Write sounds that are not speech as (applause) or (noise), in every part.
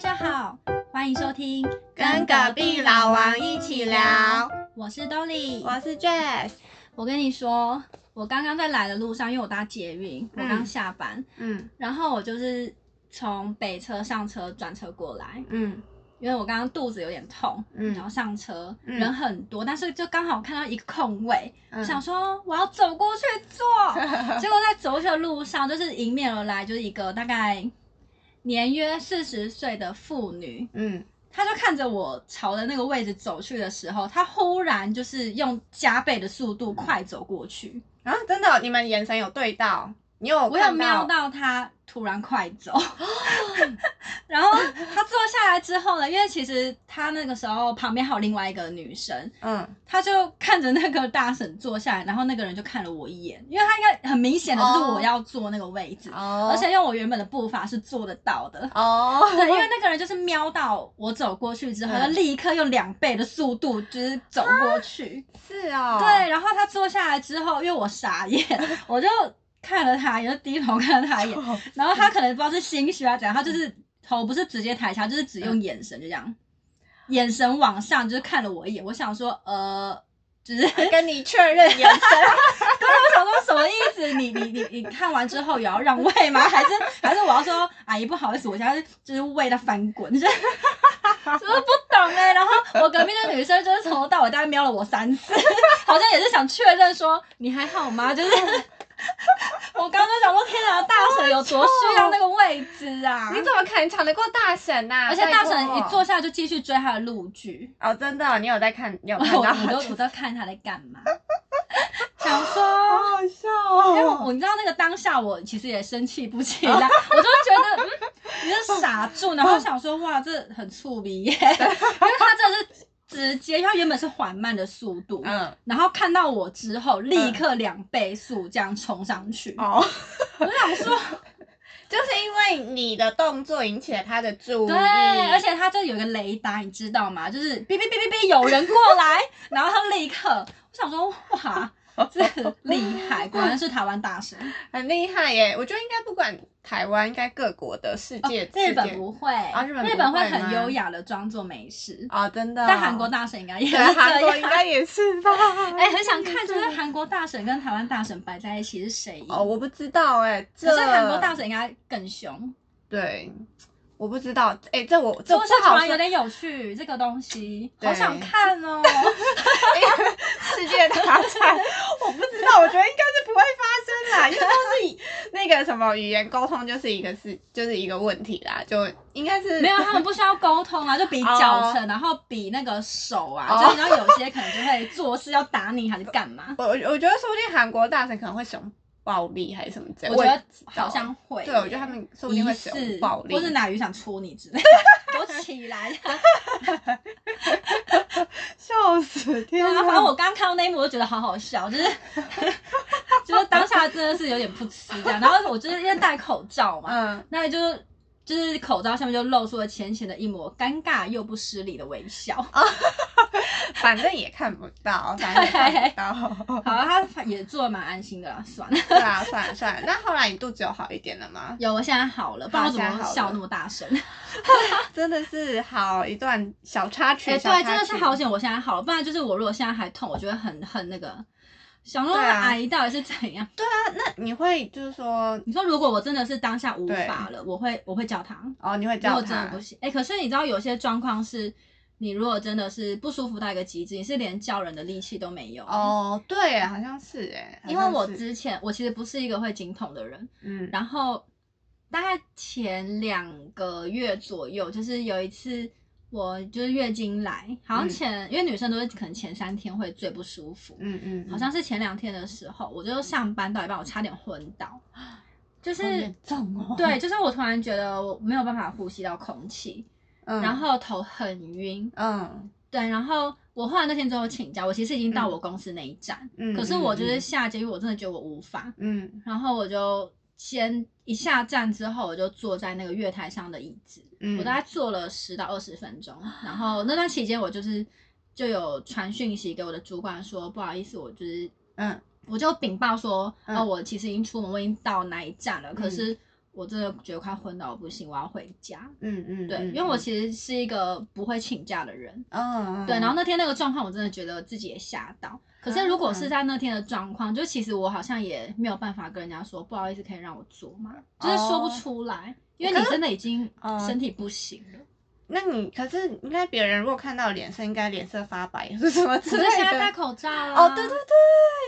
家好，欢迎收听《跟隔壁老王一起聊。我是 Dolly，我是 Jess。我跟你说，我刚刚在来的路上，因为我搭捷运，我刚下班，嗯。然后我就是从北车上车转车过来，嗯。因为我刚刚肚子有点痛，嗯。然后上车、嗯。人很多，但是就刚好看到一个空位，嗯。想说我要走过去坐，(laughs) 结果在走去的路上，就是迎面而来就是一个大概年约四十岁的妇女，嗯，她就看着我朝着那个位置走去的时候，她忽然就是用加倍的速度快走过去，啊，真的哦，你们眼神有对到，你有我有瞄到他突然快走，(laughs) 然后他坐下来之后呢，因为其实他那个时候旁边还有另外一个女生，嗯他就看着那个大婶坐下来，然后那个人就看了我一眼，因为他应该很明显的就是哦我要坐那个位置，哦而且用我原本的步伐是做得到的。哦，对，因为 (laughs) 那个人就是瞄到我走过去之后，嗯他立刻用两倍的速度就是走过去。是哦，对，然后他坐下来之后，因为我傻眼，我就看了他，也就低头看了他一眼，然后他可能不知道是心虚啊怎样，他就是头不是直接抬起来，就是只用眼神就这样，眼神往上就是看了我一眼。我想说，呃，就是跟你确认眼神，(laughs) 我想说什么意思？你你你你看完之后也要让位吗？还是还是我要说阿姨不好意思，我现在就是喂它翻滚，就 (laughs) 是就是不懂哎、然后我隔壁的女生就是从头到尾大概瞄了我三次，(laughs) 好像也是想确认说你还好吗？就是 (laughs) 我刚刚就想说，天哪，大婶有多需要那个位置啊！(laughs) 你怎么可能抢得过大婶呐？而且大婶一坐下就继续追她的陆剧。哦，真的，你有在看，(laughs) 你有我看到，我都我都看她在干嘛，想说好好笑因为我你知道那个当下，我其实也生气不起来，我就觉得嗯，你是傻住，然后想说哇，这很触鼻耶，因为他这是直接，因为他原本是缓慢的速度，嗯，然后看到我之后，立刻两倍速这样冲上去，哦，我想说，(laughs) 就是因为你的动作引起了他的注意，对，而且他这有一个雷达，你知道吗？就是哔哔哔哔哔，有人过来，(laughs) 然后他立刻，我想说哇。(laughs) 这厉害，果然是台湾大神。(laughs) 很厉害耶！我觉得应该不管台湾，应该各国的世界，哦日本不会，啊日本不日本会很优雅的装作没事。哦，真的哦，但韩国大神应该也是对韩。国应该也是吧？(laughs) 哎、很想看，就是韩国大神跟台湾大神摆在一起是谁？哦，我不知道哎，可是这韩国大神应该更凶，对，我不知道哎，这我这不是突好说，然有点有趣？这个东西对好想看哦。(laughs) (laughs) 世界大战，我不知道，我觉得应该是不会发生啦，因为都是以那个什么语言沟通就是一个是就是一个问题啦，就应该是没有，他们不需要沟通啊，就比脚程，然后比那个手啊，哦就你知道有些可能就会做事要打你还是干嘛？我我我觉得说不定韩国大神可能会使用暴力还是什么之类，我觉得好像会。对，我觉得他们说不定会疑使用暴力，或是哪鱼想戳你之类的，(laughs) 给我起来！(laughs) 笑死，天对啊，反正我刚刚看到那一幕，我就觉得好好笑，就是 (laughs) 就是当下真的是有点不吃这样。然后我就是因为戴口罩嘛，嗯，那就是就是口罩下面就露出了浅浅的一抹尴尬又不失礼的微笑。(laughs) 反正也看不到，反正也看不到。(laughs) 好啊，他也做的蛮安心的啦，算了。对啊，算了算了。那后来你肚子有好一点了吗？有，我现在好了，不然我怎么笑那么大声？(laughs) 真的是好一段小插曲。哎、对，真的是好。险，我现在好了，不然就是我如果现在还痛，我觉得很很那个。想说对啊阿姨到底是怎样？对啊，那你会就是说，你说如果我真的是当下无法了，我会我会叫他。哦，你会叫他果真的不？行，哎、可是你知道有些状况是，你如果真的是不舒服到一个极致，你是连叫人的力气都没有。哦，对，好像是哎，因为我之前我其实不是一个会经痛的人，嗯然后大概前两个月左右，就是有一次我就是月经来，好像嗯前、因为女生都是可能前三天会最不舒服，嗯嗯，好像是前两天的时候，我就上班到一半，我差点昏倒，就是好严重哦。对，就是我突然觉得我没有办法呼吸到空气，嗯，然后头很晕，嗯。对，然后我后来那天最后请假，我其实已经到我公司那一站，嗯，可是我就是嗯。下捷运，我真的觉得我无法，嗯。然后我就先一下站之后，我就坐在那个月台上的椅子，嗯，我大概坐了十到二十分钟，然后那段期间我就是就有传讯息给我的主管说，不好意思，我就是嗯我就禀报说，嗯哦，我其实已经出门，我已经到哪一站了，可是我真的觉得快昏倒不行，我要回家。嗯嗯，对，嗯因为我其实是一个不会请假的人。嗯，对，然后那天那个状况，我真的觉得自己也吓到。可是如果是在那天的状况，就其实我好像也没有办法跟人家说，不好意思，可以让我做吗？就是说不出来，因为你真的已经哦身体不行了。那你可是应该别人如果看到脸色，应该脸色发白是什么之可类的。是现在戴口罩了。哦，对对对，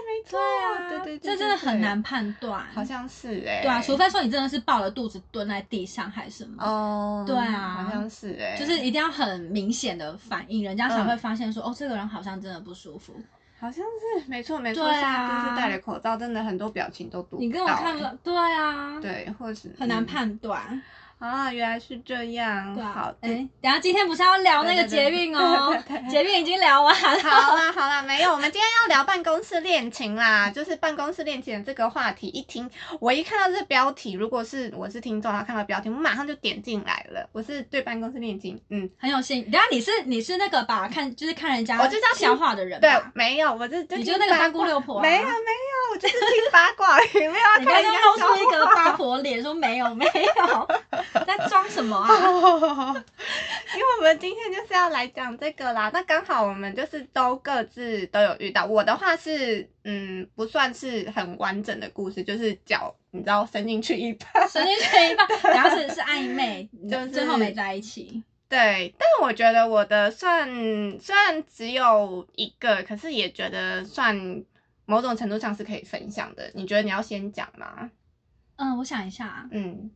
没错，对啊，对对对，这真的很对，难判断。好像是哎、对啊，除非说你真的是抱着肚子蹲在地上还是什么。哦，对啊好像是哎、就是一定要很明显的反应，人家才嗯会发现说，哦，这个人好像真的不舒服。好像是没错没错，就是戴了口罩，真的很多表情都读不到、你跟我看不欸。到，对啊，，对，或是很难嗯。判断。啊，原来是这样，对啊好，哎、对等一下今天不是要聊那个捷运哦对对，对捷运已经聊完了。好啦好啦，没有，我们今天要聊办公室恋情啦，就是办公室恋情的这个话题。一听，我一看到这标题，如果是我是听众，然后看到标题，我马上就点进来了。我是对办公室恋情，嗯，很有兴。等一下你是你是那个吧？看就是看人家我就这样听笑话的人对？，没有，我是就你就那个三姑六婆啊没有没有，我就是听八卦没有要你看人家刚刚露出一个八婆脸，说没有没有，(laughs) (laughs) 在装什么啊？(laughs) 因为我们今天就是要来讲这个啦，那刚好我们就是都各自都有遇到。我的话是，嗯，不算是很完整的故事，就是脚你知道伸进去一半。伸进去一半，(laughs) 然后是是暧昧，就是最后没在一起。对，但我觉得我的算虽然只有一个，可是也觉得算某种程度上是可以分享的。你觉得你要先讲吗？嗯，我想一下，嗯，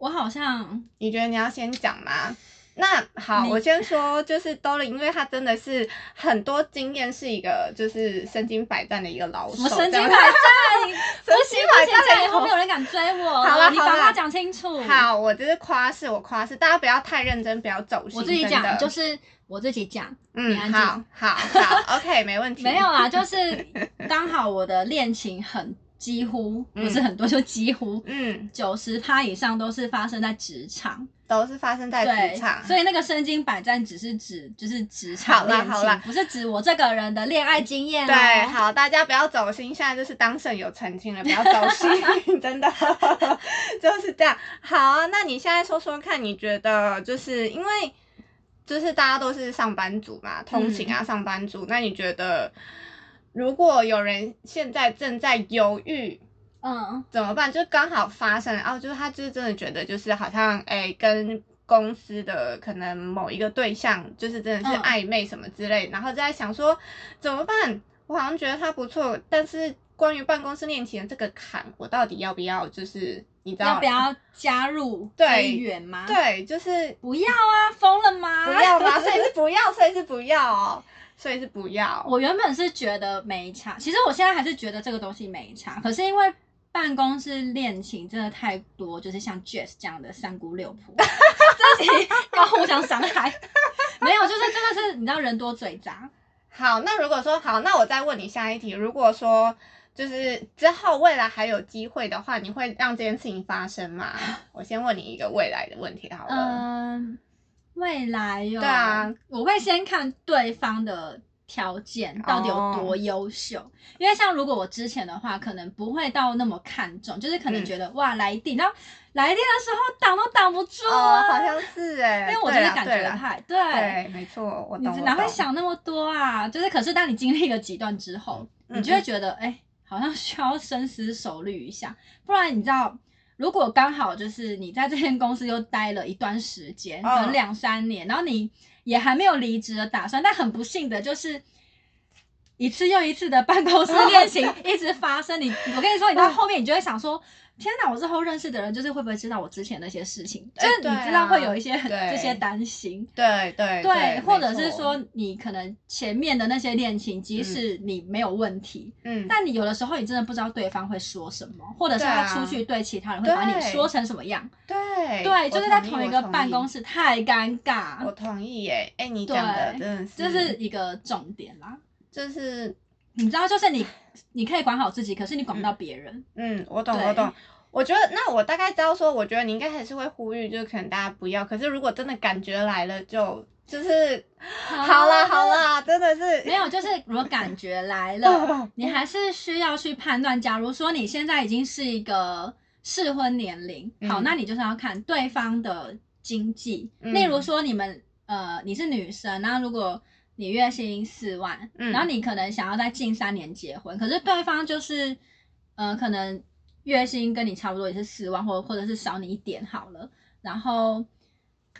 我好像你觉得你要先讲吗？那好，我先说，就是兜了，因为他真的是很多经验，是一个就是身经百战的一个老手。什么神经百战，你 (laughs) 不神行经百不行，这样以后没有人敢追我好啦你把好啦话讲清楚。，好，我就是夸饰，我夸饰，大家不要太认真，不要走心。我自己讲，就是我自己讲，嗯好好好，OK，没问题。没有啦，就是 (laughs) 刚好我的恋情很几乎嗯不是很多，就几乎嗯，九十趴以上都是发生在职场。都是发生在对职场，，所以那个身经百战只是指就是职场好啦恋好啦情，不是指我这个人的恋爱经验哦。对，好，大家不要走心，现在就是当事人有澄清了，不要走心，(laughs) 真的 (laughs) 就是这样。好啊，那你现在说说看，你觉得就是因为就是大家都是上班族嘛，通勤啊，上班族，那你觉得如果有人现在正在犹豫？嗯，怎么办？就刚好发生了，哦，就是他就是真的觉得就是好像哎、跟公司的可能某一个对象就是真的是嗯暧昧什么之类，然后在想说怎么办？我好像觉得他不错，但是关于办公室恋情的这个坎，我到底要不要就是你知道要不要 (laughs) 加入对这一员吗？，对，就是不要啊，疯了吗？不要吗？所以是不要，所以是不要哦，所以是不要。我原本是觉得没差，其实我现在还是觉得这个东西没差，可是因为办公室恋情真的太多，就是像 Jess 这样的三姑六婆，(laughs) 自己要互相伤害。没有，就是真的是你知道人多嘴杂，好，那如果说好，那我再问你下一题。如果说就是之后未来还有机会的话，你会让这件事情发生吗？(laughs) 我先问你一个未来的问题好了。嗯，未来哟，对啊，我会先看对方的条件到底有多优秀，因为像如果我之前的话，可能不会到那么看重，就是可能嗯觉得、哇来电，然后来电的时候挡都挡不住哦，啊，好像是哎，(laughs) 因为我就是感觉太对。对，没错，我哪会？想那么多啊？就是，可是当你经历了几段之后，嗯。你就会觉得，哎、好像需要深思熟虑一下，不然你知道，如果刚好就是你在这间公司又待了一段时间，可嗯能两三年，然后你也还没有离职的打算，但很不幸的就是。一次又一次的办公室 (laughs) 恋情一直发生，你我跟你说，你到后面你就会想说，天哪，我之后认识的人就是会不会知道我之前那些事情？就哎是你知道会有一些很这些担心。对对对，或者是说你可能前面的那些恋情，即使你没有问题，嗯，但你有的时候你真的不知道对方会说什么，或者是他出去对其他人会把你对说成什么样。对对，就是在同一个办公室，室太尴尬我，同意耶。哎，你讲的对真的是，这是一个重点啦。就是你知道，就是你你可以管好自己，可是你管不到别人。嗯，我懂，我懂。我觉得，那我大概知道说，我觉得你应该还是会呼吁，就是可能大家不要。可是如果真的感觉来了就，就是好啦好啦，真的是没有，就是如果感觉来了，(laughs) 你还是需要去判断。假如说你现在已经是一个适婚年龄，好，嗯那你就是要看对方的经济，嗯例如说你们呃你是女生，那如果你月薪四万，嗯然后你可能想要在近三年结婚，可是对方就是呃可能月薪跟你差不多也是四万，或或者是少你一点好了，然后。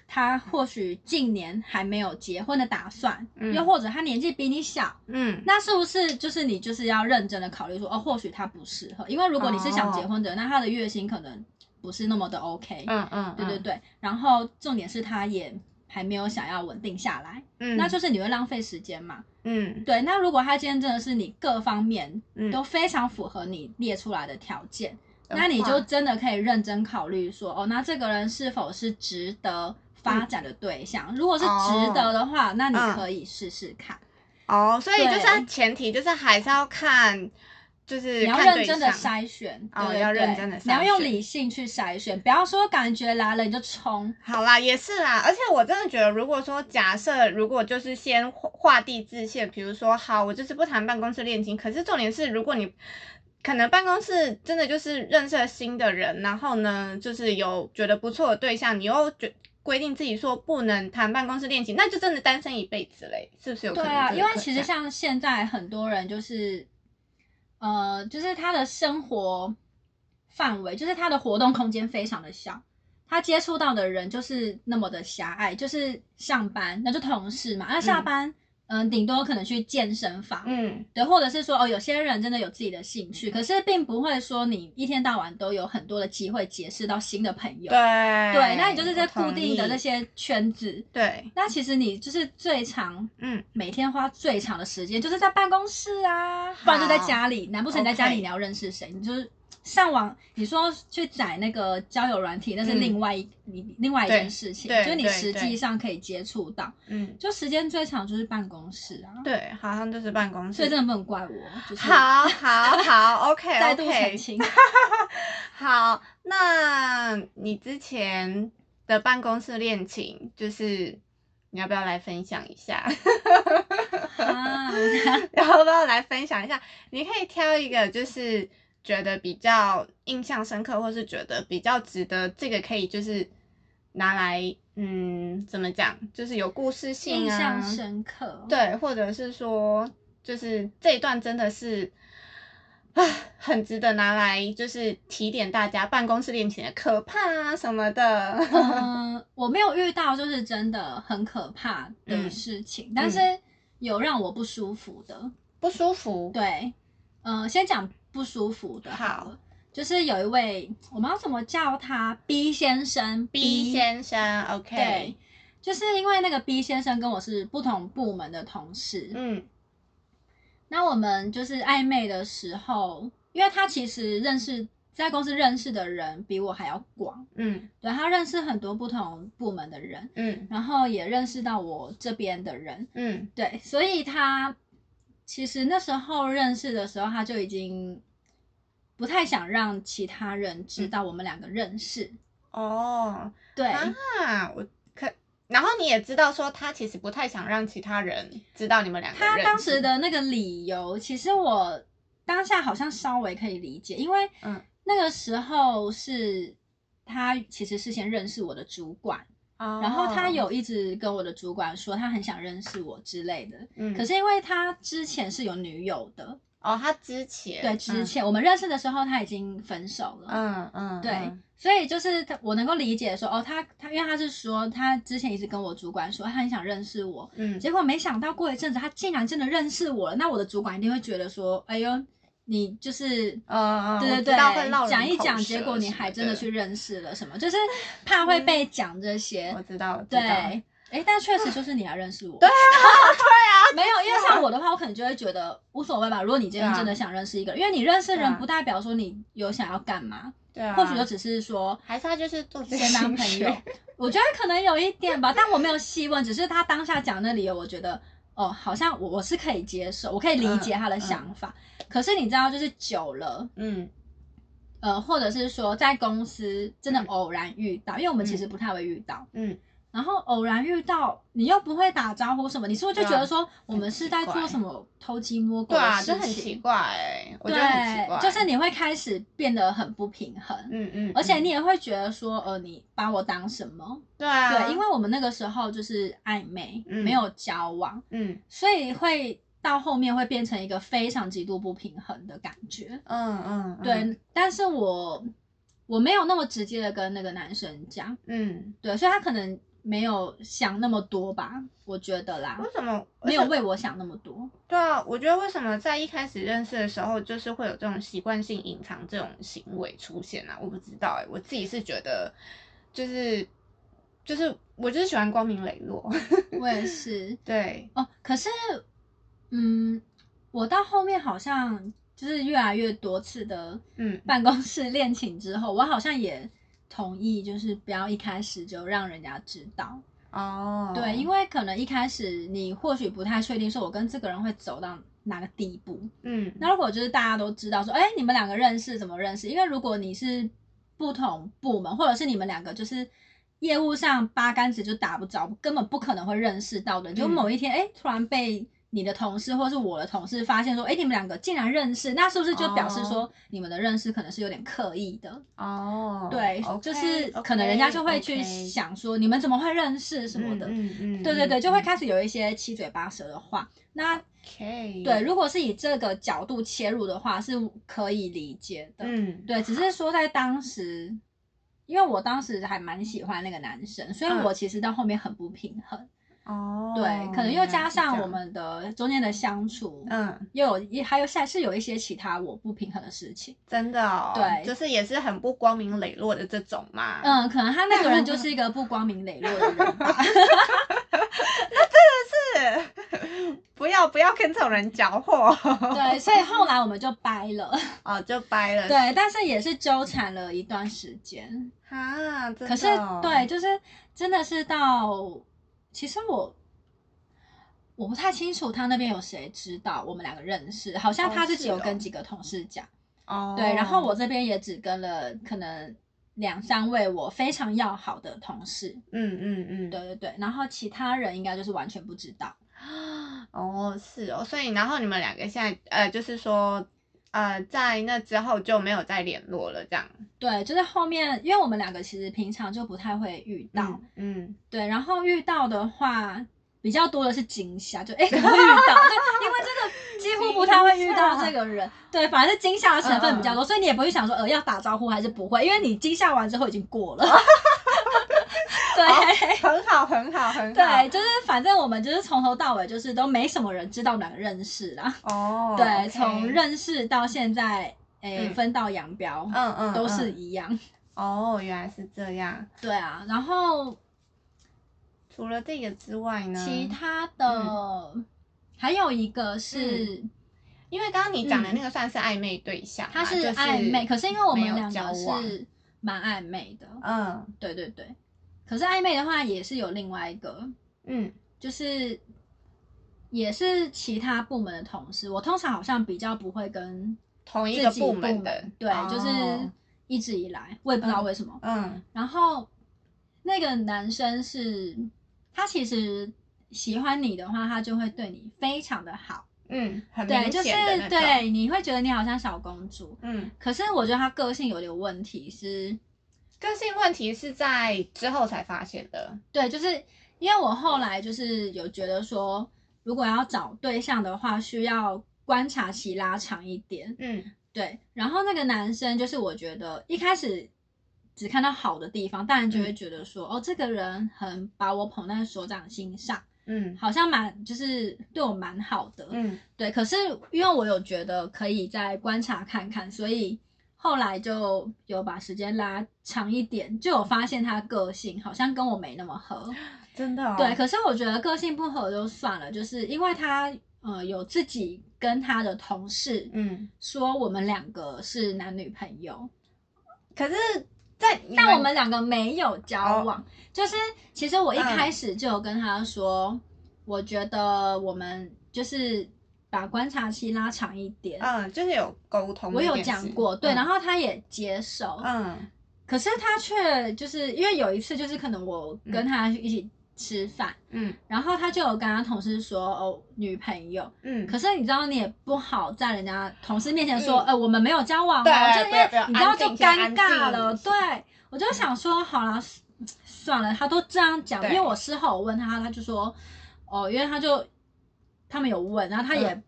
他或许近年还没有结婚的打算，嗯又或者他年纪比你小，嗯那是不是就是你就是要认真的考虑说，哦，或许他不适合，因为如果你是想结婚的人，那他的月薪可能不是那么的 OK，、嗯嗯，对对对。然后重点是他也还没有想要稳定下来，嗯，那就是你会浪费时间嘛。嗯对，那如果他今天真的是你各方面嗯都非常符合你列出来的条件，的那你就话真的可以认真考虑说，哦，那这个人是否是值得发展的对象？如果是值得的话，那你嗯可以试试看。哦，所以就是前提就是还是要看，就是你要认真的象筛选，哦对对对要认真地你要用理性去筛选，不要说感觉来了你就冲。好啦，也是啦，而且我真的觉得，如果说假设如果就是先划划地自限，比如说好，我就是不谈办公室恋情，可是重点是，如果你可能办公室真的就是认识了新的人，然后呢，就是有觉得不错的对象，你又觉规定自己说不能谈办公室恋情，那就真的单身一辈子嘞，是不是有可能？对啊，因为其实像现在很多人就是，呃，就是他的生活范围，就是他的活动空间非常的小，他接触到的人就是那么的狭隘，就是上班那就同事嘛，那下班。嗯，顶多可能去健身房，嗯对，或者是说哦，有些人真的有自己的兴趣，可是并不会说你一天到晚都有很多的机会结识到新的朋友。对对，那你就是在固定的那些些圈子，对，那其实你就是最长嗯每天花最长的时间就是在办公室啊，不然就在家里。难不成你在家里你要认识谁？你就是上网，你说去载那个交友软体，那是嗯另外一、你另外一件事情，就是你实对际上可以接触到。嗯，就时间最长就是办公室啊，对，好像就是办公室，所以真的不能怪我，就是好好好，(laughs) OK，再度澄清。(laughs) 好，那你之前的办公室恋情，就是你要不要来分享一下？(laughs) 啊，要不要来分享一下？你可以挑一个，就是觉得比较印象深刻，或是觉得比较值得，这个可以就是拿来，嗯，怎么讲，就是有故事性啊，印象深刻。对，或者是说，就是这一段真的是啊，很值得拿来就是提点大家办公室恋情的可怕啊什么的。嗯，(laughs) 我没有遇到就是真的很可怕的嗯事情，但是有让我不舒服的。不舒服。对，嗯、先讲不舒服的好。就是有一位，我们要怎么叫他 B 先生 B 先生，OK，，就是因为那个 B 先生跟我是不同部门的同事，嗯。那我们就是暧昧的时候，因为他其实认识在公司认识的人比我还要广，嗯。对他认识很多不同部门的人，嗯。然后也认识到我这边的人，嗯。对，所以他其实那时候认识的时候，他就已经不太想让其他人知道我们两个认识。哦对，啊，我可，然后你也知道说他其实不太想让其他人知道你们两个他当时。的那个理由，其实我当下好像稍微可以理解，因为嗯。那个时候是他其实是先认识我的主管，哦然后他有一直跟我的主管说他很想认识我之类的。嗯，可是因为他之前是有女友的，哦，他之前对，之前、我们认识的时候他已经分手了，嗯嗯对，嗯。所以就是他我能够理解说，哦，他他因为他是说他之前一直跟我主管说他很想认识我，嗯。结果没想到过一阵子他竟然真的认识我了，那我的主管一定会觉得说，哎呦，你就是。嗯嗯，我对对对讲一讲，结果你还真的去认识了什么，就是怕会被讲这些。我知道，对，道哎，但确实就是你要认识我。对啊，(laughs) 对啊，没有，因为像我的话，我可能就会觉得无所谓吧。如果你今天真的想认识一个人，因为你认识人不代表说你有想要干嘛，对啊，或许就只是说还是他就是做先当朋友。我觉得可能有一点吧，但我没有细问，只是他当下讲的理由，我觉得哦，好像我我是可以接受，我可以理解他的想法。可是你知道，就是久了，嗯。呃，或者是说在公司真的偶然遇到，因为我们其实不太会遇到，嗯然后偶然遇到你又不会打招呼什么，你是不是就觉得说我们是在做什么偷鸡摸狗对啊，的事情？就很奇怪哎、我觉得很奇怪，对，就是你会开始变得很不平衡，嗯嗯，而且你嗯也会觉得说，呃，你把我当什么？对啊，对，因为我们那个时候就是暧昧，嗯没有交往，嗯所以会到后面会变成一个非常极度不平衡的感觉。嗯嗯，嗯对，但是我我没有那么直接的跟那个男生讲，嗯，对，所以他可能没有想那么多吧，我觉得啦，为什么没有为我想那么多。对啊，我觉得为什么在一开始认识的时候，就是会有这种习惯性隐藏这种行为出现啊？我不知道哎、我自己是觉得，就是就是我就是喜欢光明磊落，我也 (laughs) 是对，哦，可是，嗯，我到后面好像就是越来越多次的嗯办公室恋情之后，我好像也同意，就是不要一开始就让人家知道。哦，对，因为可能一开始你或许不太确定，说我跟这个人会走到哪个地步。嗯那如果就是大家都知道说，哎，你们两个认识怎么认识？因为如果你是不同部门，或者是你们两个就是业务上八竿子就打不着，根本不可能会认识到的。就嗯某一天，哎、突然被你的同事或是我的同事发现说，哎，你们两个竟然认识，那是不是就表示说哦你们的认识可能是有点刻意的？哦，对就是可能人家就会去想说，你们怎么会认识什么的？嗯嗯嗯，对对对，嗯就会开始有一些七嘴八舌的话。那对，如果是以这个角度切入的话，是可以理解的。嗯对，只是说在当时，因为我当时还蛮喜欢那个男生，所以嗯我其实到后面很不平衡。哦，对，可能又加上我们的中间的相处，嗯。又有一还有下是有一些其他我不平衡的事情。真的哦，对就是也是很不光明磊落的这种嘛。，嗯，可能他那个人就是一个不光明磊落的人 (laughs) 吧。那真的是，不要不要跟这种人搅和。对，所以后来我们就掰了。哦，就掰了。对，但是也是纠缠了一段时间。啊，可是哦对，，就是真的是到，其实我我不太清楚他那边有谁知道我们两个认识，好像哦他自己有跟几个同事讲，哦，对，然后我这边也只跟了可能两三位我非常要好的同事，嗯嗯嗯，对对对，然后其他人应该就是完全不知道。哦，是哦，所以然后你们两个现在呃，就是说呃，在那之后就没有再联络了，这样。对，就是后面，因为我们两个其实平常就不太会遇到，嗯嗯，对，然后遇到的话比较多的是惊吓，就哎怎么会遇到？(laughs) 对，因为真的几乎不太会遇到这个人，对，反而是惊吓的成分比较多，所以你也不会想说呃要打招呼还是不会，因为你惊吓完之后已经过了。(laughs) 对。很好，很好，很好。对，就是反正我们就是从头到尾就是都没什么人知道我们两个认识啦。哦，对从认识到现在，诶、嗯分道扬镳，嗯嗯都是嗯一样。哦，原来是这样。对啊，然后除了这个之外呢？其他的、还有一个是，因为刚刚你讲的那个算是暧昧对象嘛，他是就是暧昧，可是因为我们两个是蛮暧昧的，嗯对对对。可是暧昧的话，也是有另外一个，嗯就是也是其他部门的同事。我通常好像比较不会跟同一个部门的，对，哦就是一直以来我也不知道为什么。嗯然后那个男生是，他其实喜欢你的话，他就会对你非常的好，嗯，很对，明就是对，你会觉得你好像小公主。嗯，可是我觉得他个性有点问题是，个性问题是在之后才发现的，对，就是因为我后来就是有觉得说，如果要找对象的话，需要观察期拉长一点。嗯对，然后那个男生就是我觉得一开始只看到好的地方，当然就会觉得说，哦，这个人很把我捧在手掌心上，嗯好像蛮就是对我蛮好的。嗯对，可是因为我有觉得可以再观察看看，所以后来就有把时间拉长一点，就有发现他个性好像跟我没那么合。真的、哦，对，可是我觉得个性不合就算了，就是因为他呃有自己跟他的同事嗯，说我们两个是男女朋友，可是在你但我们两个没有交往。就是其实我一嗯开始就有跟他说，我觉得我们就是把观察期拉长一点。嗯，就是有沟通，我有讲过，对，然后后他也接受，嗯。可是他却就是因为有一次，就是可能我跟他一起吃饭，嗯。然后他就有跟他同事说哦女朋友，嗯，可是你知道你也不好在人家同事面前说，嗯。呃我们没有交往哦，对就因为你知道就尴尬了，对我就想说好了。算了，他都这样讲，因对。为我事后我问他，他就说，哦，因为他就他们有问，然后他也嗯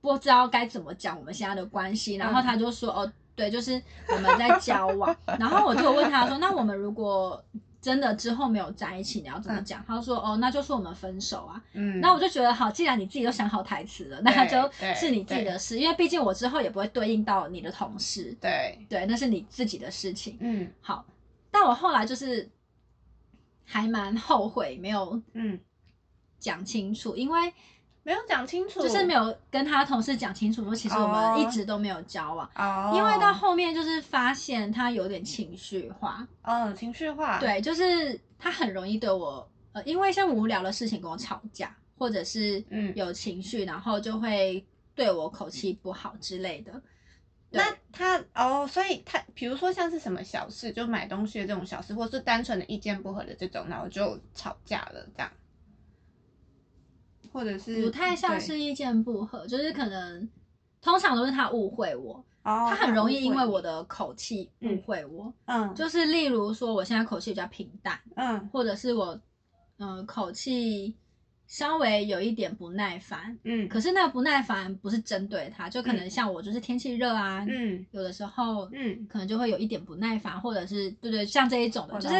不知道该怎么讲我们现在的关系，然后他就说，哦，对，就是我们在交往，(laughs) 然后我就有问他说，那我们如果真的之后没有在一起，你要怎么讲？他就说，哦，那就是我们分手啊。嗯，那我就觉得好，既然你自己都想好台词了，那对就是你自己的事，因为毕竟我之后也不会对应到你的同事，对，对，那是你自己的事情。嗯。好，但我后来就是还蛮后悔没有嗯，讲清楚，因为没有讲清楚，就是没有跟他同事讲清楚说，其实我们一直都没有交往。哦，因为到后面就是发现他有点情绪化，嗯情绪化，，对，就是他很容易对我，呃，因为像无聊的事情跟我吵架，或者是嗯。有情绪，然后就会对我口气不好之类的。那他哦，所以他比如说像是什么小事，就买东西的这种小事，或是单纯的意见不合的这种，然后就吵架了这样，或者是不太像是意见不合，就是可能通常都是他误会我，哦，他很容易因为我的的口气误嗯会我。嗯就是例如说，我现在口气比较平淡，嗯或者是我嗯、呃口气稍微有一点不耐烦，嗯可是那个不耐烦不是针对他，就可能像我就是天气热啊，嗯有的时候嗯，可能就会有一点不耐烦，或者是对对，像这一种的，就是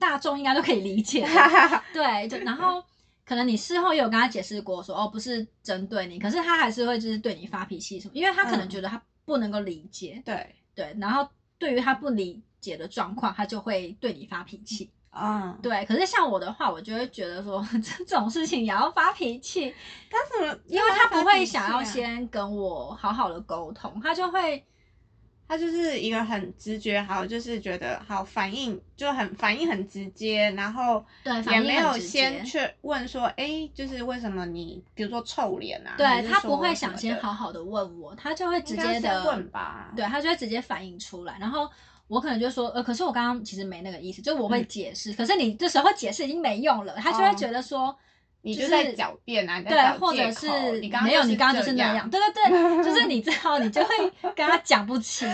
大众应该都可以理解的。(laughs) 对，就然后可能你事后也有跟他解释过说，哦，不是针对你，可是他还是会就是对你发脾气什么，因为他可能嗯觉得他不能够理解，对，对，然后对于他不理解的状况，他就会对你发脾气。嗯，对，可是像我的话，我就会觉得说 (laughs) 这种事情也要发脾气，他怎么？因为他不会想要先跟我好好的沟通，他就会他就是一个很直觉，好，就是觉得好反应就很反应很直接，然后对也没有先去问说，哎，就是为什么你比如说臭脸啊？对他不会想先好好的问我，他就会直接的问吧？对他就会直接反应出来，然后我可能就说，呃，可是我刚刚其实没那个意思，就我会嗯解释，可是你这时候解释已经没用了，他就会哦觉得说。你就就是在狡辩啊，对，或者是你刚刚没有，你刚刚就是那样，对对对，就是你 (laughs) 之后你就会跟他讲不清，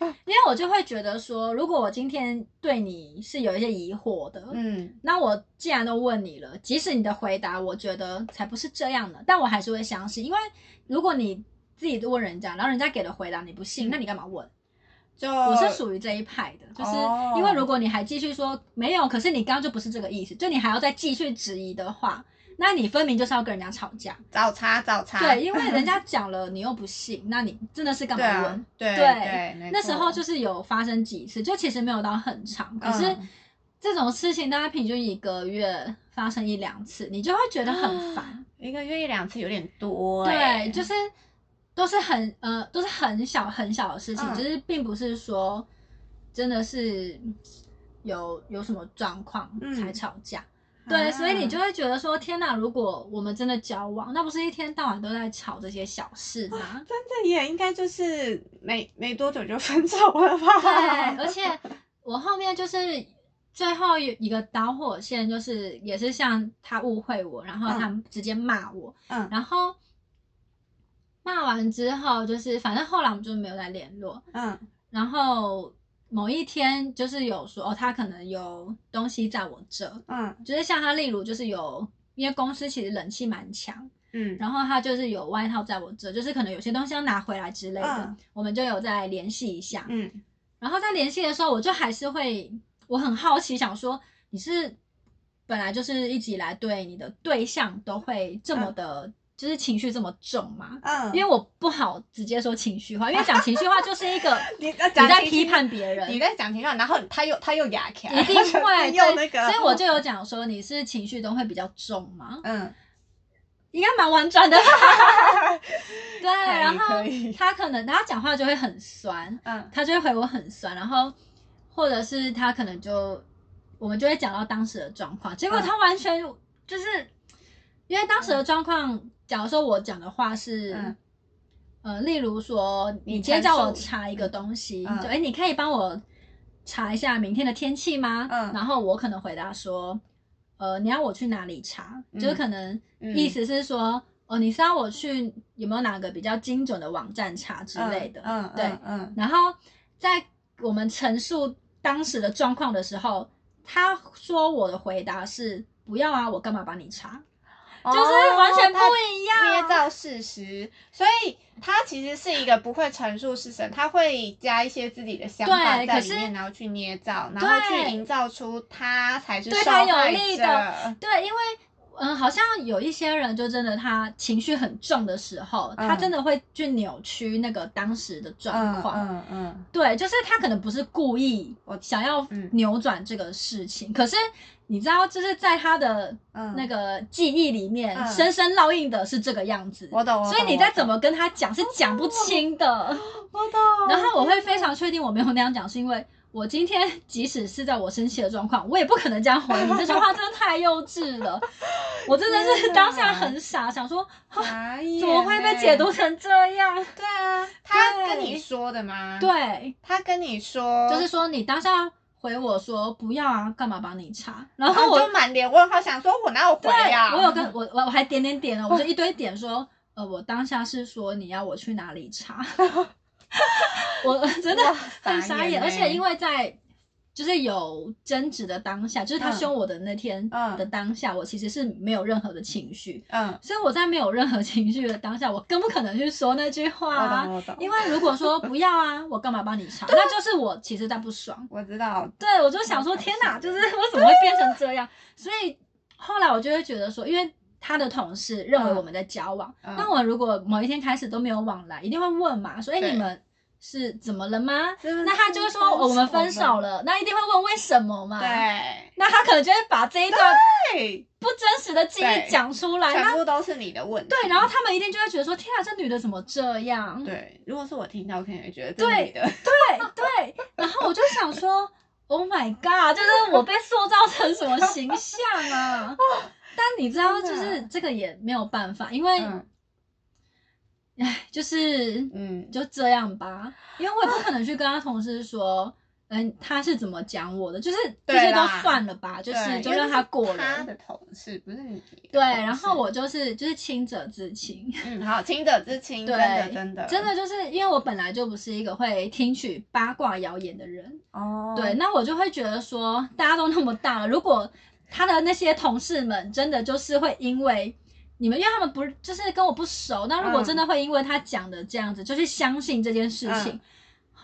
因为我就会觉得说，如果我今天对你是有一些疑惑的，嗯那我既然都问你了，即使你的回答我觉得才不是这样的，但我还是会相信，因为如果你自己问人家，然后人家给的回答你不信，嗯那你干嘛问？就我是属于这一派的，就是哦因为如果你还继续说没有，可是你刚刚就不是这个意思，就你还要再继续质疑的话，那你分明就是要跟人家吵架。找茬找茬，对，因为 (laughs) 人家讲了你又不信，那你真的是干嘛问？，对对对，没那时候就是有发生几次，就其实没有到很长，可是嗯这种事情大概平均一个月发生一两次，你就会觉得很烦。一个月一两次有点多对，欸，就是都是很呃都是很小很小的事情，嗯就是并不是说真的是有有什么状况嗯才吵架。对，所以你就啊会觉得说，天哪！如果我们真的交往，那不是一天到晚都在吵这些小事吗？(laughs) 真的也应该就是没没多久就分手了吧？对，而且我后面就是最后有一个导火线，就是也是像他误会我，然后他直接骂我，嗯然后骂完之后，就是反正后来我们就没有再联络。嗯然后某一天就是有说，哦，他可能有东西在我这，嗯。就是像他例如就是有，因为公司其实冷气蛮强，嗯，然后他就是有外套在我这，就是可能有些东西要拿回来之类的，嗯。我们就有再联系一下。嗯。然后在联系的时候，我就还是会，我很好奇，想说你是本来就是一直以来对你的对象都会这么的，就是情绪这么重嘛？嗯，因为我不好直接说情绪化，因为讲情绪化就是一个 (laughs) 你在批判别人，你在讲情绪，然后他又他又哑起来，一定会 (laughs) 用那个，所以我就有讲说你是情绪都会比较重吗？嗯应该蛮婉转的。(laughs) 对，然后他可能他讲话就会很酸，嗯他就会回我很酸，然后或者是他可能就我们就会讲到当时的状况，结果嗯他完全就是、因为当时的状况，假如说我讲的话是。嗯呃，例如说，你你今天叫我查一个东西，嗯就哎、诶你可以帮我查一下明天的天气吗？嗯然后我可能回答说，呃，你要我去哪里查？嗯就是可能嗯意思是说，哦，你是要我去有没有哪个比较精准的网站查之类的？嗯，嗯对。嗯嗯然后在我们陈述当时的状况的时候，他说我的回答是不要啊，我干嘛帮你查？就是完全不一样。捏造事实，所以他其实是一个不会陈述事实，他会加一些自己的想法在里面，然后去捏造，然后去营造出他才是对他有受害利的者。对，因为嗯，好像有一些人就真的他情绪很重的时候，嗯他真的会去扭曲那个当时的状况。嗯嗯对，就是他可能不是故意我想要嗯扭转这个事情，可是你知道，就是在他的嗯，那个记忆里面，嗯深深烙印的是这个样子。我懂，所以你再怎么跟他讲是讲不清的。我懂，然后我会非常确定我没有那样讲，是因为我今天 (laughs) 即使是在我生气的状况，我也不可能这样回你。这句话真的太幼稚了，我真的是当下很傻，想说怎么会被解读欸？成这样？对啊，他跟你说的吗？，对，他跟你说，就是说你当下回我说不要啊，干嘛帮你查？然然后我后就满脸问号，想说我哪有回对呀？我有跟 (laughs) 我我我还点点点了，我就 (laughs) 一堆点说，呃，我当下是说你要我去哪里查，(laughs) 我真的很傻眼，而且欸因为在就是有争执的当下，就是他嗯凶我的那天嗯的当下，我其实是没有任何的情绪，嗯，所以我在没有任何情绪的当下，我更不可能去说那句话。因为如果说不要啊，我干嘛帮你查？(laughs) 那就是我其实在不爽。我知道，对，我就想说，天哪，就是为什么会变成这样？所以后来我就会觉得说，因为他的同事认为我们在交往，嗯那我们如果某一天开始都没有往来，一定会问嘛，说，哎，你们是怎么了吗？那他就会说、哦我们分手了，那一定会问为什么嘛？。对那他可能就会把这一段，不真实的记忆对讲出来，全部都是你的问题。对，然后他们一定就会觉得说，天啊，这女的怎么这样？对，如果是我听到，可能也觉得这对女的，对对，然后我就想说，Oh my god，就是我被塑造成什么形象啊？(laughs) 但你知道，就是这个也没有办法，因为，嗯。唉，就是嗯，就这样吧，因为我也不可能去跟他同事说，嗯，他是怎么讲我的，就是这些都算了吧，就是就让他过了。他的同事不是你。对，然后我就是就是亲者自亲。嗯，好，亲者自亲，对真的真的。真的就是因为我本来就不是一个会听取八卦谣言的人，哦，对，那我就会觉得说，大家都那么大了，如果他的那些同事们真的就是会因为你们，因为他们不就是跟我不熟，那如果嗯真的会因为他讲的这样子，就去相信这件事情，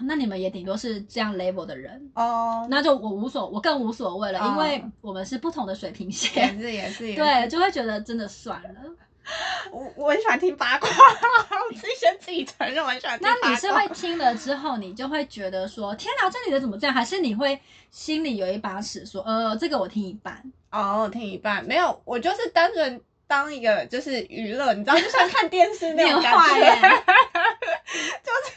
那你们也顶多是这样 level 的人，哦，那就我无所，我更无所谓了，因为哦。我们是不同的水平也线，是也是，对，就会觉得真的算了。(laughs) 我我很喜欢听八卦，(laughs) 我自己先自己承认我很喜欢听那八卦。那你是会听了之后，你就会觉得说，天哪，这女的怎么这样？还是你会心里有一把尺，说，呃，这个我听一半。哦，听一半没有，我就是单纯当一个就是娱乐，你知道，就像看电视那种感觉，(laughs) 就是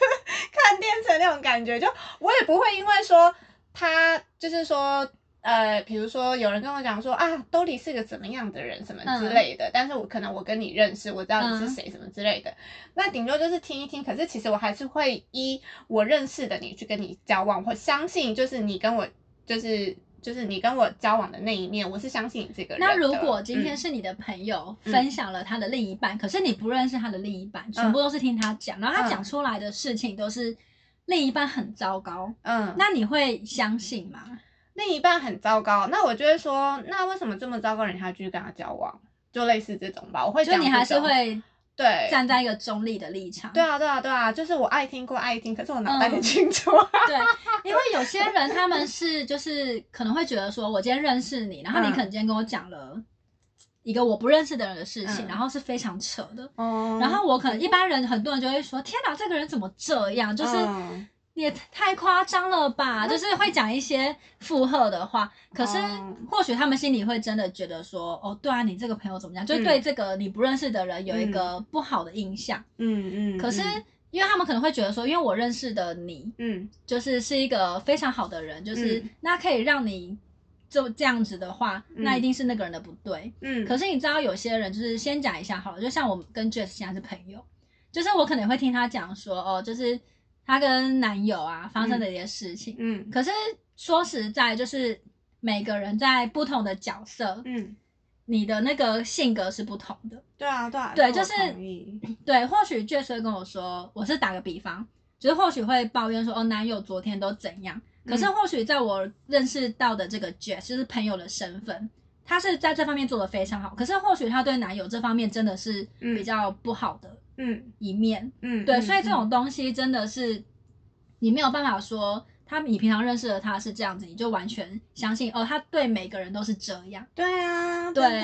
看电视的那种感觉。就我也不会因为说他就是说。呃，比如说有人跟我讲说啊，兜里是个怎么样的人，什么之嗯类的，但是我可能我跟你认识，我知道你是嗯谁，什么之类的，那顶多就是听一听。可是其实我还是会依我认识的你去跟你交往，我相信就是你跟我就是就是你跟我交往的那一面，我是相信你这个人。那如果今天嗯是你的朋友嗯分享了他的另一半，可是你不认识他的另一半，全部都是听他讲，然后他嗯讲出来的事情都是另一半很糟糕，嗯，那你会相信吗？另一半很糟糕，那我就会说，那为什么这么糟糕的人还继续跟他交往？就类似这种吧，我会讲就你还是会对站在一个中立的立场。对啊对啊对啊，就是我爱听归爱听，可是我脑袋很嗯清楚。(laughs) 对，因为有些人他们是就是可能会觉得说，我今天认识你，然后你嗯可能今天跟我讲了一个我不认识的人的事情，嗯然后是非常扯的。哦然后我可能一般人很多人就会说：“天哪，这个人怎么这样？就是也太夸张了吧！”就是会讲一些附和的话。可是哦或许他们心里会真的觉得说：“哦，对啊，你这个朋友怎么样？”就对这个你不认识的人有一个不好的印象。嗯嗯，可是因为他们可能会觉得说，因为我认识的你，嗯就是是一个非常好的人，就是、嗯那可以让你就这样子的话，嗯那一定是那个人的不对。嗯，可是你知道，有些人就是先讲一下好了，就像我跟 Jess 现在是朋友，就是我可能会听他讲说，哦，就是她跟男友啊发生的一些事情。嗯可是说实在，就是每个人在不同的角色，嗯，你的那个性格是不同的。对啊，对啊，对，就是对，或许 Jess 会跟我说，我是打个比方，就是或许会抱怨说，哦，男友昨天都怎样。可是嗯或许在我认识到的这个 Jess，就是朋友的身份，他是在这方面做的非常好。可是或许他对男友这方面真的是比较不好的嗯一面。嗯，对，嗯所以这种嗯东西真的是你没有办法说。他，你平常认识的他是这样子，你就完全相信哦，他对每个人都是这样。对啊，对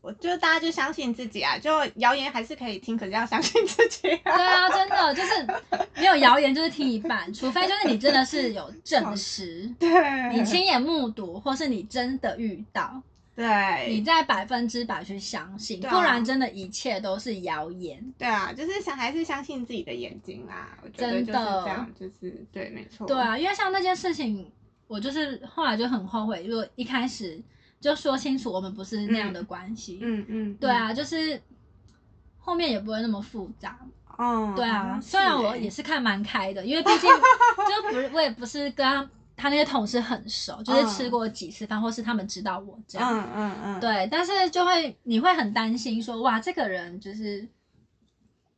我就大家就相信自己啊，就谣言还是可以听，可是要相信自己啊。对啊，真的就是 (laughs) 没有谣言，就是听一半，除非就是你真的是有证实，(laughs) 对，你亲眼目睹，或是你真的遇到，你对再百分之百去相信，不然真的一切都是谣言。对啊，就是想还是相信自己的眼睛啦。我觉得就是真的这样，就是对，没错。对啊，因为像那件事情，我就是后来就很后悔，如果一开始就说清楚我们不是那样的关系。嗯嗯，对啊，就是后面也不会那么复杂。嗯，对啊，嗯虽然我也是看蛮开的，因为毕竟 (laughs) 就不是我也不是跟他他那些同事很熟，就是吃过几次饭，或是他们知道我这样。嗯嗯嗯，对，但是就会你会很担心说，哇，这个人就是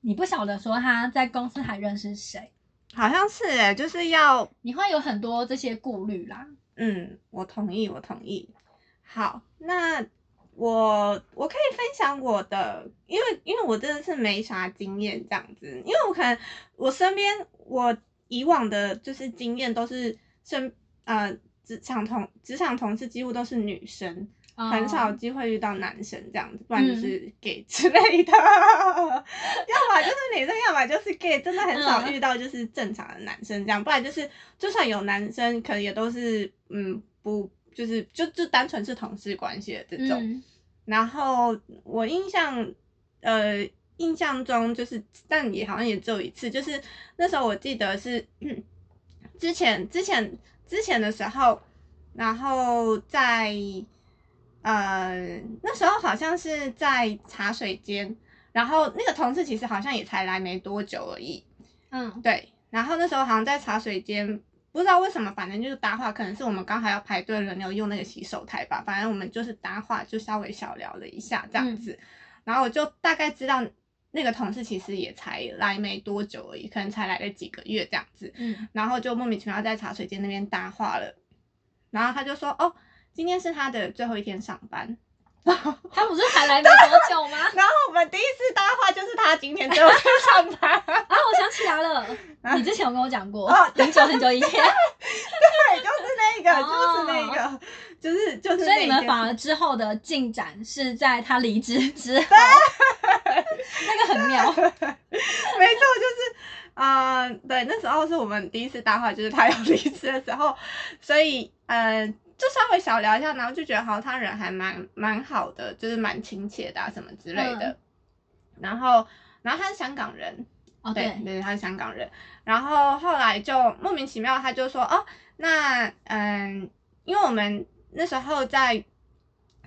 你不晓得说他在公司还认识谁，好像是哎，就是要你会有很多这些顾虑啦。嗯，我同意，我同意。好，那我我可以分享我的，因为因为我真的是没啥经验这样子，因为我可能我身边我以往的就是经验都是身呃职场同职场同事几乎都是女生，很少哦机会遇到男生这样子，不然就嗯。是 gay 之类的，(laughs) 要么就是女生，要么就是 gay，真的很少嗯。遇到就是正常的男生这样，不然就是就算有男生，可能也都是嗯不就是就就单纯是同事关系的这种。嗯。然后我印象呃印象中就是，但也好像也只有一次，就是那时候我记得是、嗯、之前之前之前的时候，然后在呃那时候好像是在茶水间，然后那个同事其实好像也才来没多久而已，嗯。对，然后那时候好像在茶水间，不知道为什么，反正就是搭话，可能是我们刚好要排队轮流用那个洗手台吧，反正我们就是搭话，就稍微小聊了一下这样子，然后我就大概知道那个同事其实也才来没多久而已，可能才来了几个月这样子，嗯然后就莫名其妙在茶水间那边搭话了，然后他就说哦，今天是他的最后一天上班。他不是才来没多久吗？然后我们第一次搭话就是他今天最后一天上班，(laughs) 啊，我想起来了，(laughs) 你之前有跟我讲过，哦很久很久以前，(laughs) 对，就是那个，哦就是那个，就是就是。所以你们反而之后的进展是在他离职之后，(laughs) 那个很妙。(laughs) 没错，就是啊、呃对，那时候是我们第一次搭话，就是他要离职的时候，所以呃，就稍微小聊一下，然后就觉得好像他人还蛮蛮好的，就是蛮亲切的、啊、什么之类的。嗯然后，然后他是香港人，哦，对对，对，他是香港人。然后后来就莫名其妙，他就说哦，那嗯，因为我们那时候在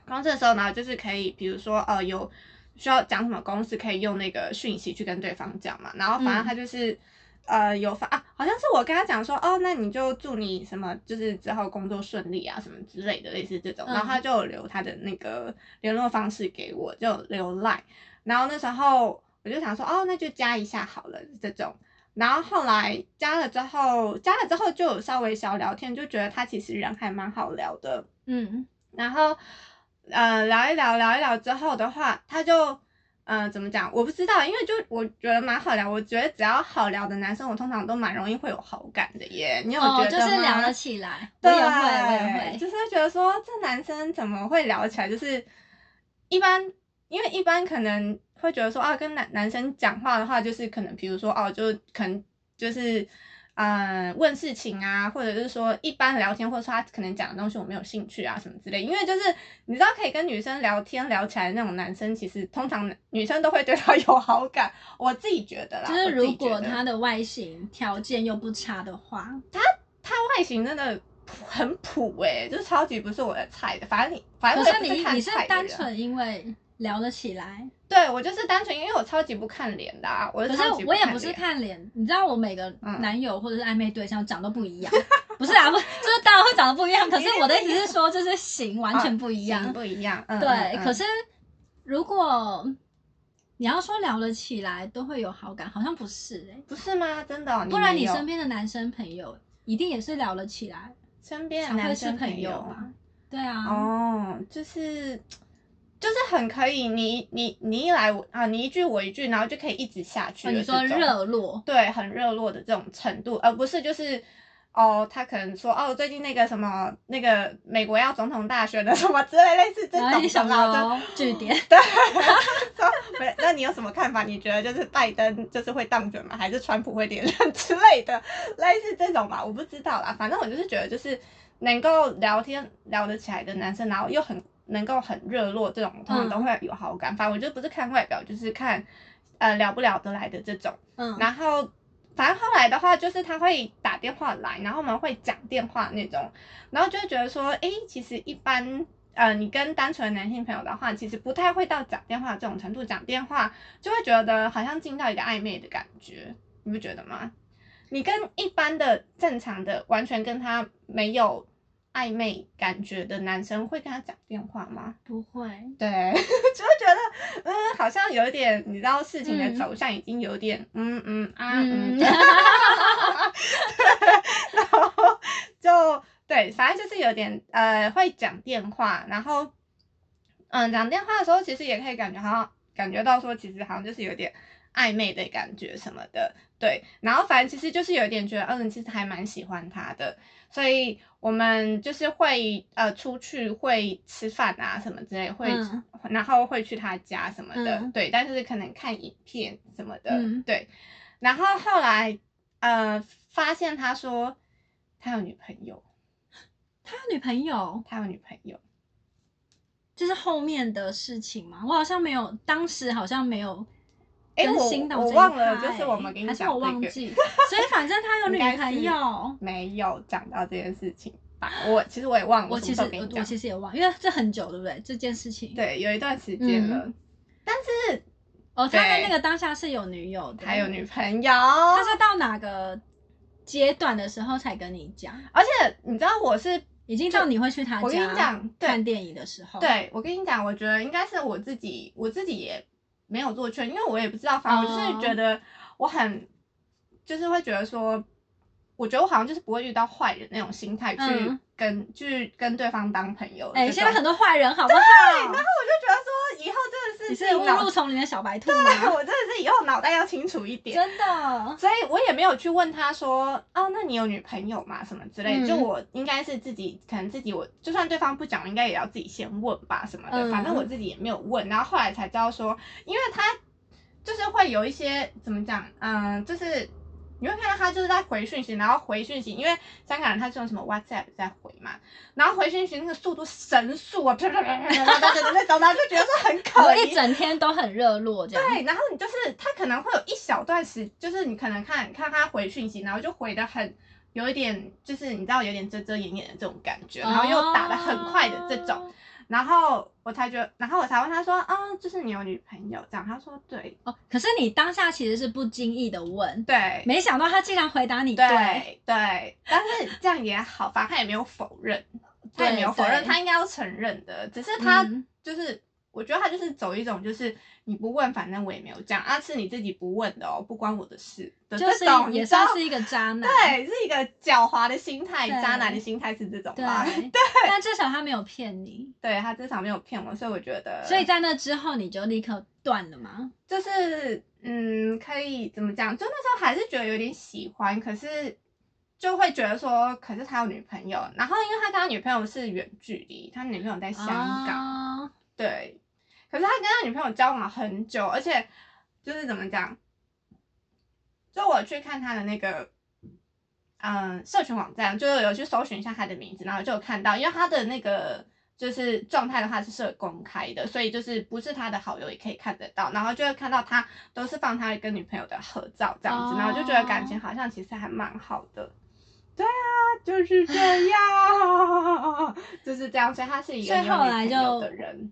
公司的时候呢，就是可以，比如说呃有需要讲什么公式，可以用那个讯息去跟对方讲嘛。然后反正他就是。呃，有发啊，好像是我跟他讲说，哦，那你就祝你什么，就是之后工作顺利啊，什么之类的，类似这种。然后他就留他的那个联络方式给我，就留 line。然后那时候我就想说，哦，那就加一下好了，这种。然后后来加了之后，加了之后就有稍微小聊天，就觉得他其实人还蛮好聊的。嗯然后呃聊一聊聊一聊之后的话，他就嗯、呃怎么讲，我不知道，因为就我觉得蛮好聊，我觉得只要好聊的男生，我通常都蛮容易会有好感的耶。你有觉哦，得吗？就是聊得起来，我对，也会，我也会。就是觉得说这男生怎么会聊起来，就是一般，因为一般可能会觉得说啊，跟男男生讲话的话，就是可能比如说哦，就可能就是嗯、呃问事情啊，或者是说一般聊天，或者说他可能讲的东西我没有兴趣啊什么之类，因为就是你知道可以跟女生聊天聊起来的那种男生，其实通常女生都会对他 (laughs) 有好感，我自己觉得啦，就是如果他的外形条件又不差的话，他他外形真的很普哎、就是超级不是我的菜的。反正你，反正你你是单纯因为聊得起来，对我就是单纯因为我超级不看脸的、啊，我可是我也不是看脸，你知道我每个嗯男友或者是暧昧对象长都不一样，不是啊，不就是当然会长得不一样，可是我的意思是说，就是型完全不一样。型不一样，嗯，对，可是如果你要说聊得起来都会有好感，好像不是哎、不是吗？真的哦、不然你身边的男生朋友一定也是聊得起来，身边的才会男生是朋友友吧？对啊，哦，就是就是很可以，你你你一来我啊，你一句我一句，然后就可以一直下去哦你。说热络，对，很热络的这种程度，而不是就是哦，他可能说哦，最近那个什么那个美国要总统大选的什么之类类似这种的据点，(laughs) 说，那你有什么看法？你觉得就是拜登就是会当选吗？还是川普会连任之类的，类似这种吧？我不知道啦，反正我就是觉得就是能够聊天聊得起来的男生，然后又很能够很热络，这种通常都会有好感。反正我觉得不是看外表，就是看呃聊不聊得来的这种。嗯，然后反正后来的话，就是他会打电话来，然后我们会讲电话那种，然后就会觉得说，诶，其实一般。呃，你跟单纯的男性朋友的话，其实不太会到讲电话这种程度。讲电话就会觉得好像进到一个暧昧的感觉，你不觉得吗？你跟一般的正常的，完全跟他没有暧昧感觉的男生，会跟他讲电话吗？不会，对，(laughs) 就会觉得，嗯，好像有一点，你知道事情的嗯。走向已经有点，嗯嗯啊嗯，嗯，(laughs) 然后就对，反正就是有点呃会讲电话，然后嗯讲电话的时候，其实也可以感觉好像感觉到说，其实好像就是有点暧昧的感觉什么的，对，然后反正其实就是有一点觉得，嗯，其实还蛮喜欢他的，所以我们就是会呃出去会吃饭啊什么之类，会、嗯。然后会去他家什么的，嗯。对，但是可能看影片什么的，嗯。对，然后后来呃发现他说他有女朋友，他有女朋友，他有女朋友，这是后面的事情吗？我好像没有，当时好像没有诶更我我忘了，就是我们跟你讲这个忘记，所以反正他有 (laughs) 女朋友。没有讲到这件事情吧？我其实我也忘了，我其实我其实也忘，因为这很久，对不对？这件事情。。对，有一段时间了，嗯但是哦，他在那个当下是有女友的，他有女朋友，他是到哪个阶段的时候才跟你讲？而且你知道我是已经到你会去他家我跟你讲看电影的时候。。对我跟你讲，我觉得应该是我自己，我自己也没有做确认，因为我也不知道，反正我就是觉得我很，就是会觉得说，我觉得我好像就是不会遇到坏人那种心态去嗯跟、去跟对方当朋友。哎、这种现在很多坏人，好不好？然后我就觉得说，以后真的是你是误入丛林的小白兔对，我真的是以后脑袋要清楚一点。真的。所以我也没有去问他说，哦，那你有女朋友吗？什么之类的。嗯就我应该是自己，可能自己我就算对方不讲，我应该也要自己先问吧，什么的。嗯反正我自己也没有问，然后后来才知道说，因为他就是会有一些怎么讲，嗯，就是。你会看到他就是在回讯息，然后回讯息，因为香港人他是用什么 WhatsApp 在回嘛，然后回讯息那个速度神速啊，啪啪啪啪啪啪啪的那种，然后就觉得说很可我疑，一整天都很热络，这样。对，然后你就是他可能会有一小段时，就是你可能看看他回讯息，然后就回的很有一点，就是你知道有点遮遮掩掩的这种感觉，然后又打的很快的这种，然后我才觉得，然后我才问他说，啊，就是你有女朋友这样，他说对哦，可是你当下其实是不经意的问，对没想到他竟然回答你对。对对，但是这样也好，反正他也没有否认，他也没有否认，(laughs) 他应该要承认的，只是他嗯就是。我觉得他就是走一种，就是你不问，反正我也没有讲啊，是你自己不问的哦，不关我的事的就是这种，也你知道算是一个渣男。对，是一个狡猾的心态，对渣男的心态是这种对吧？(laughs) 但至少他没有骗你，对他至少没有骗我，所以我觉得，所以在那之后你就立刻断了吗？就是嗯，可以怎么讲？就那时候还是觉得有点喜欢，可是就会觉得说，可是他有女朋友，然后因为他跟他女朋友是远距离，他女朋友在香港，哦对，可是他跟他女朋友交往很久，而且就是怎么讲？就我去看他的那个，嗯，社群网站，就是有去搜寻一下他的名字，然后就有看到，因为他的那个就是状态的话是设公开的，所以就是不是他的好友也可以看得到，然后就会看到他都是放他跟女朋友的合照这样子，然后就觉得感情好像其实还蛮好的。对啊，就是这样，(laughs) 就是这样，所以他是一个有女朋友的人。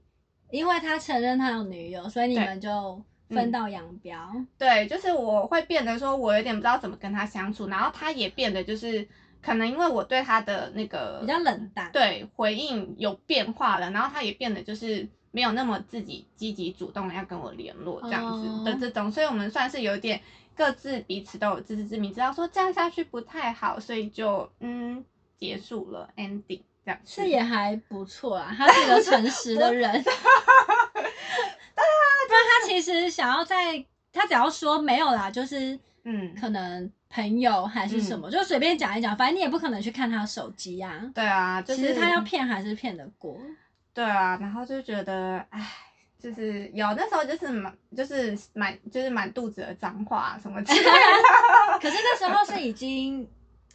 因为他承认他有女友，所以你对们就分道扬镳。对，就是我会变得说，我有点不知道怎么跟他相处，然后他也变得就是可能因为我对他的那个比较冷淡。对回应有变化了，然后他也变得就是没有那么自己积极主动地要跟我联络这样子的哦这种，所以我们算是有点各自彼此都有自知之明，知道说这样下去不太好，所以就嗯结束了 ending 这也还不错啊，他是个诚实的人。(laughs) (laughs) 不然他其实想要在，他只要说没有啦，就是嗯，可能朋友还是什么，就随便讲一讲，反正你也不可能去看他手机呀、对啊，就是其实他要骗还是骗得过。对啊，然后就觉得唉。就是有那时候就是满就是满就是满肚子的脏话什么之类的，(laughs) 可是那时候是已经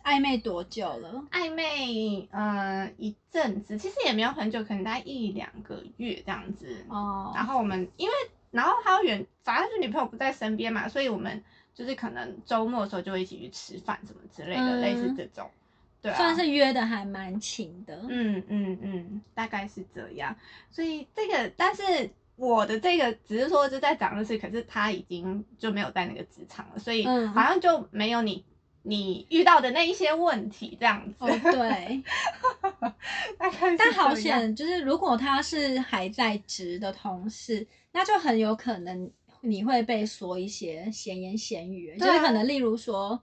暧昧多久了？暧昧呃一阵子，其实也没有很久，可能大概一两个月这样子。哦，然后我们因为然后他远，反正就女朋友不在身边嘛，所以我们就是可能周末的时候就会一起去吃饭什么之类的，嗯类似这种。对啊，算是约的还蛮勤的。嗯嗯嗯，大概是这样。所以这个，但是我的这个只是说就在讲的是，可是他已经就没有在那个职场了，所以嗯好像就没有你你遇到的那一些问题这样子。哦，对，(laughs) 大概是但好。险，就是如果他是还在职的同事，那就很有可能你会被说一些闲言闲语，就是可能例如说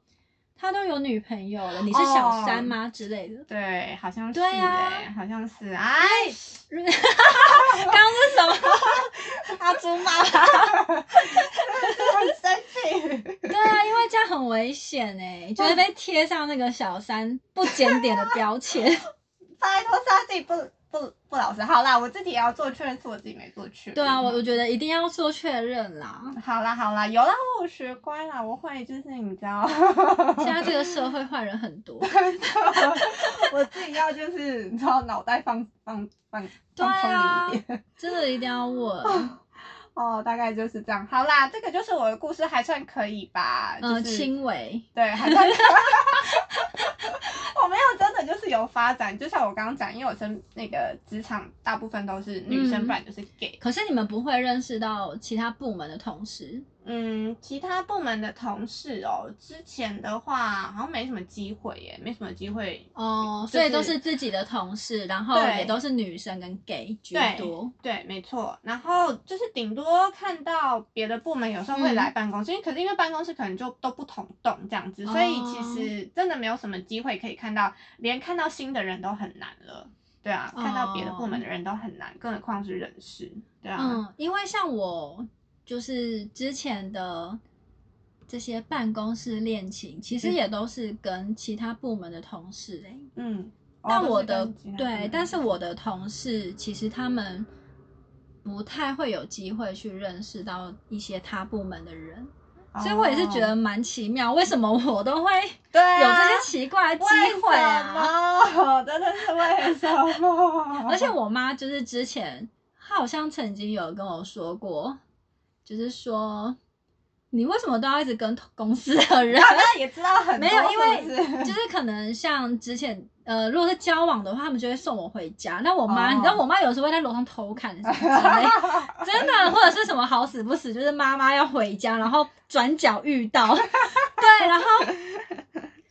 他都有女朋友了，你是小三吗、之类的。对，好像是对啊哎、好像是哎，(laughs) 刚刚是什么？(laughs) 阿朱妈妈。很生气。对啊，因为这样很危险哎，就会被贴上那个小三不检点的标签。(laughs) 拜托，是他自己不不不老实。好啦，我自己也要做确认，是我自己没做确认。对啊，我我觉得一定要做确认啦。(laughs) 好啦好啦，有啦，我有学乖啦，我会就是你知道，(laughs) 现在这个社会坏人很多。(laughs) 我自己要就是你知道脑袋放放放对啊明一点。真的一定要问。哦，大概就是这样。好啦，这个就是我的故事，还算可以吧？嗯，就是轻微。(laughs) 对，还算。我没有真的就是有发展，就像我刚刚讲，因为我身那个职场大部分都是女生，嗯不然就是 gay。可是你们不会认识到其他部门的同事嗯，其他部门的同事哦，之前的话好像没什么机会耶，没什么机会。哦，就是所以都是自己的同事，然后也都是女生跟 gay 居对多。对，没错。然后就是顶多看到别的部门有时候会嗯来办公室，因为可是因为办公室可能就都不同栋这样子，所以哦其实真的没有什么机会可以看到，连看到新的人都很难了。对啊，看到别的部门的人都很难，更何况是人事。对啊，嗯，因为像我就是之前的这些办公室恋情，其实嗯也都是跟其他部门的同事哎、嗯。但我的对，但是我的同事其实他们不太会有机会去认识到一些他部门的人，所以我也是觉得哦蛮奇妙，为什么我都会 (laughs) 对有啊这些奇怪的机会啊？(laughs) 真的是为什么？(laughs) 而且我妈就是之前她好像曾经有跟我说过，就是说你为什么都要一直跟公司的人？(laughs) 也知道很多没有因为就是可能像之前呃，如果是交往的话，他们就会送我回家。那我妈，哦你知道我妈有时候会在楼上偷看什么之类，(laughs) 真的，或者是什么好死不死，就是妈妈要回家，然后转角遇到，(laughs) 对，然后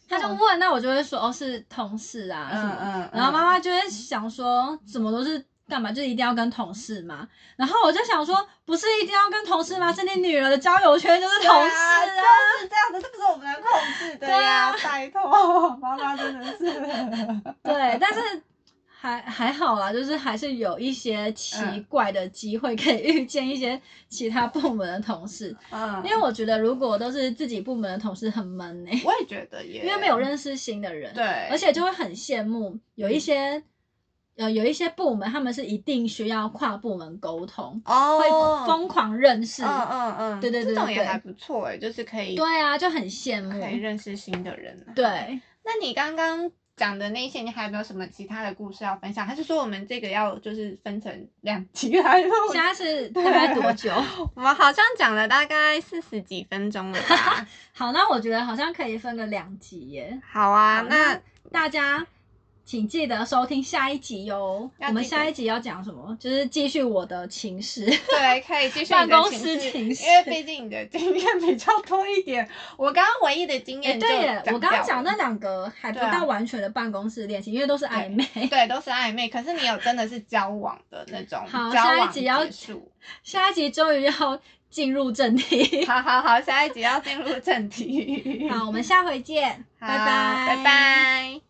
他就问，那我就会说哦是同事啊什么，嗯嗯，然后妈妈就会想说，怎么都是干嘛，就是一定要跟同事嘛。然后我就想说，不是一定要跟同事吗？是你女儿的交友圈就是同事啊。就是这样子，这不是我们能控制的呀！拜托，妈妈真的是，(laughs) 对，但是还还好啦，就是还是有一些奇怪的机会可以遇见一些其他部门的同事。嗯因为我觉得如果都是自己部门的同事很闷呢、我也觉得耶，因为没有认识新的人，对，而且就会很羡慕有一些。呃，有一些部门他们是一定需要跨部门沟通，哦会疯狂认识，嗯嗯嗯，对对对对这种也还不错哎，就是可以对啊，就很羡慕可。以认识新的人。，对，那你刚刚讲的那些，你还有没有什么其他的故事要分享？还是说我们这个要就是分成两集来录？现在是大概多久？(laughs) 我们好像讲了大概四十几分钟了吧？(laughs) 好，那我觉得好像可以分个两集耶。好啊，好那大家请记得收听下一集哟。我们下一集要讲什么？就是继续我的情史。对，可以继续办公室情史因为毕竟你的经验比较多一点。我刚刚唯一的经哎、验就对耶，我刚刚讲那两个还不到完全的办公室恋情，因为都是暧昧。对，都是暧昧，可是你有真的是交往的那种，好下一集要结束。下一集终于要进入正题。好好好，下一集要进入正题。好，我们下回见，拜拜，拜拜。